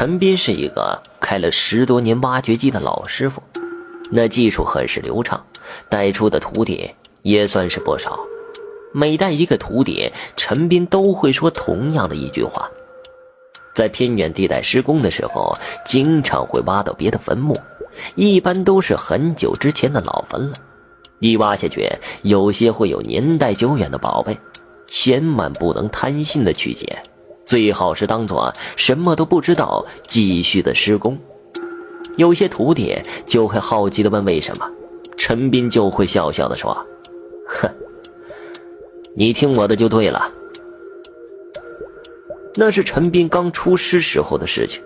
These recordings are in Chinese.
陈斌是一个开了十多年挖掘机的老师傅，那技术很是流畅，带出的徒弟也算是不少。每带一个徒弟，陈斌都会说同样的一句话：在偏远地带施工的时候，经常会挖到别的坟墓，一般都是很久之前的老坟了。一挖下去，有些会有年代久远的宝贝，千万不能贪心的去捡。最好是当做什么都不知道，继续的施工。有些徒弟就会好奇的问为什么，陈斌就会笑笑的说：“哼，你听我的就对了。”那是陈斌刚出师时候的事情。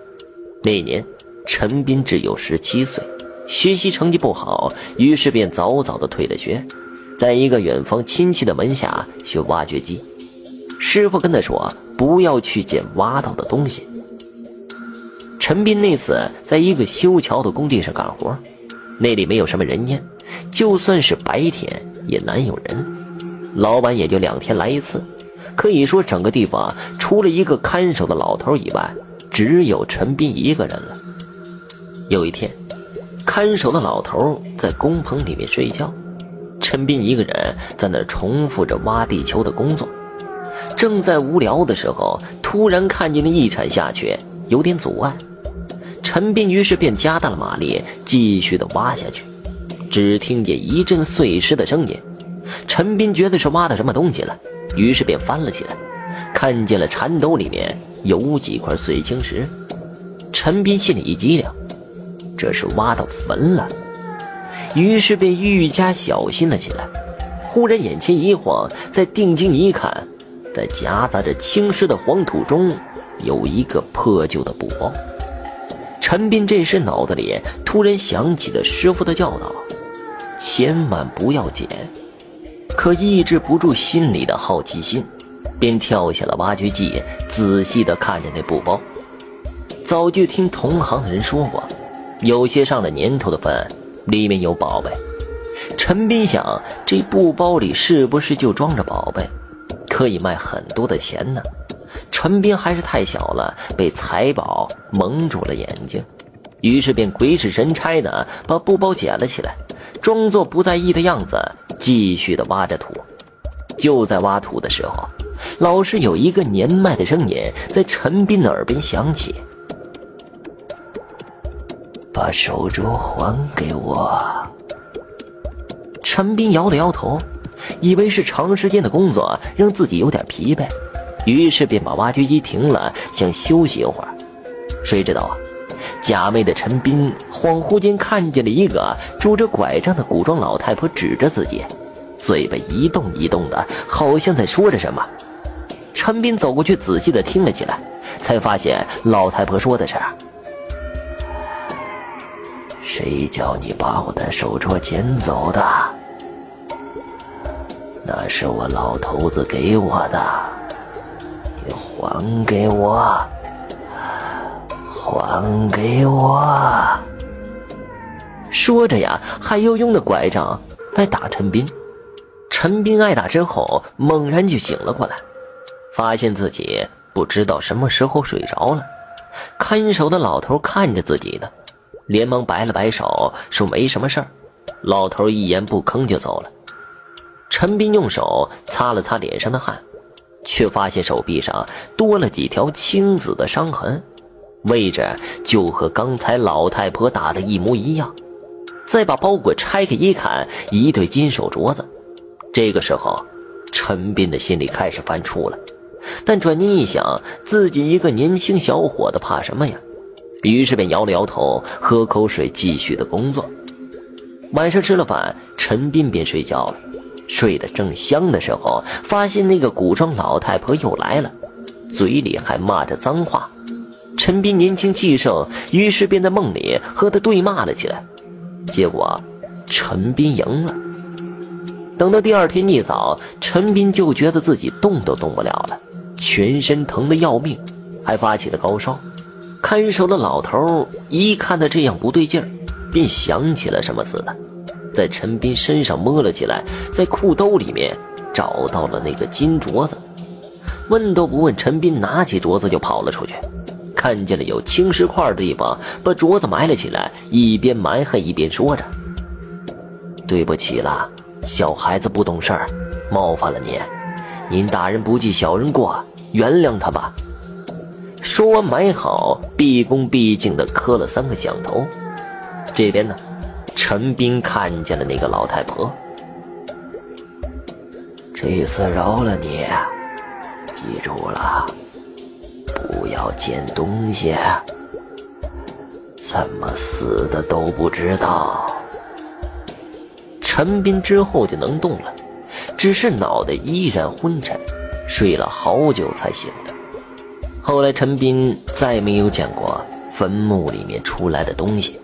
那年，陈斌只有十七岁，学习成绩不好，于是便早早的退了学，在一个远方亲戚的门下学挖掘机。师傅跟他说：“不要去捡挖到的东西。”陈斌那次在一个修桥的工地上干活，那里没有什么人烟，就算是白天也难有人。老板也就两天来一次，可以说整个地方除了一个看守的老头以外，只有陈斌一个人了。有一天，看守的老头在工棚里面睡觉，陈斌一个人在那重复着挖地球的工作。正在无聊的时候，突然看见那一铲下去有点阻碍，陈斌于是便加大了马力，继续的挖下去。只听见一阵碎石的声音，陈斌觉得是挖到什么东西了，于是便翻了起来，看见了铲斗里面有几块碎青石。陈斌心里一激灵，这是挖到坟了，于是便愈加小心了起来。忽然眼前一晃，再定睛一看。在夹杂着青石的黄土中，有一个破旧的布包。陈斌这时脑子里突然想起了师傅的教导，千万不要捡。可抑制不住心里的好奇心，便跳下了挖掘机，仔细地看着那布包。早就听同行的人说过，有些上了年头的坟，里面有宝贝。陈斌想，这布包里是不是就装着宝贝？可以卖很多的钱呢。陈斌还是太小了，被财宝蒙住了眼睛，于是便鬼使神差的把布包捡了起来，装作不在意的样子，继续的挖着土。就在挖土的时候，老是有一个年迈的声音在陈斌的耳边响起：“把手镯还给我。”陈斌摇了摇头。以为是长时间的工作让自己有点疲惫，于是便把挖掘机停了，想休息一会儿。谁知道啊，假寐的陈斌恍惚间看见了一个拄着拐杖的古装老太婆指着自己，嘴巴一动一动的，好像在说着什么。陈斌走过去仔细的听了起来，才发现老太婆说的是：“谁叫你把我的手镯捡走的？”那是我老头子给我的，你还给我，还给我！说着呀，还要用那拐杖来打陈斌。陈斌挨打之后，猛然就醒了过来，发现自己不知道什么时候睡着了。看守的老头看着自己呢，连忙摆了摆手，说没什么事儿。老头一言不吭就走了。陈斌用手擦了擦脸上的汗，却发现手臂上多了几条青紫的伤痕，位置就和刚才老太婆打的一模一样。再把包裹拆开一看，一对金手镯子。这个时候，陈斌的心里开始犯怵了，但转念一想，自己一个年轻小伙子，怕什么呀？于是便摇了摇头，喝口水，继续的工作。晚上吃了饭，陈斌便睡觉了。睡得正香的时候，发现那个古装老太婆又来了，嘴里还骂着脏话。陈斌年轻气盛，于是便在梦里和她对骂了起来。结果，陈斌赢了。等到第二天一早，陈斌就觉得自己动都动不了了，全身疼得要命，还发起了高烧。看守的老头一看他这样不对劲儿，便想起了什么似的。在陈斌身上摸了起来，在裤兜里面找到了那个金镯子，问都不问，陈斌拿起镯子就跑了出去。看见了有青石块的地方，把镯子埋了起来，一边埋还一边说着：“对不起啦，小孩子不懂事儿，冒犯了您，您大人不计小人过，原谅他吧。”说完埋好，毕恭毕敬地磕了三个响头。这边呢，陈斌看见了那个老太婆。这次饶了你，记住了，不要捡东西。怎么死的都不知道。陈斌之后就能动了，只是脑袋依然昏沉，睡了好久才醒的。后来陈斌再没有见过坟墓里面出来的东西。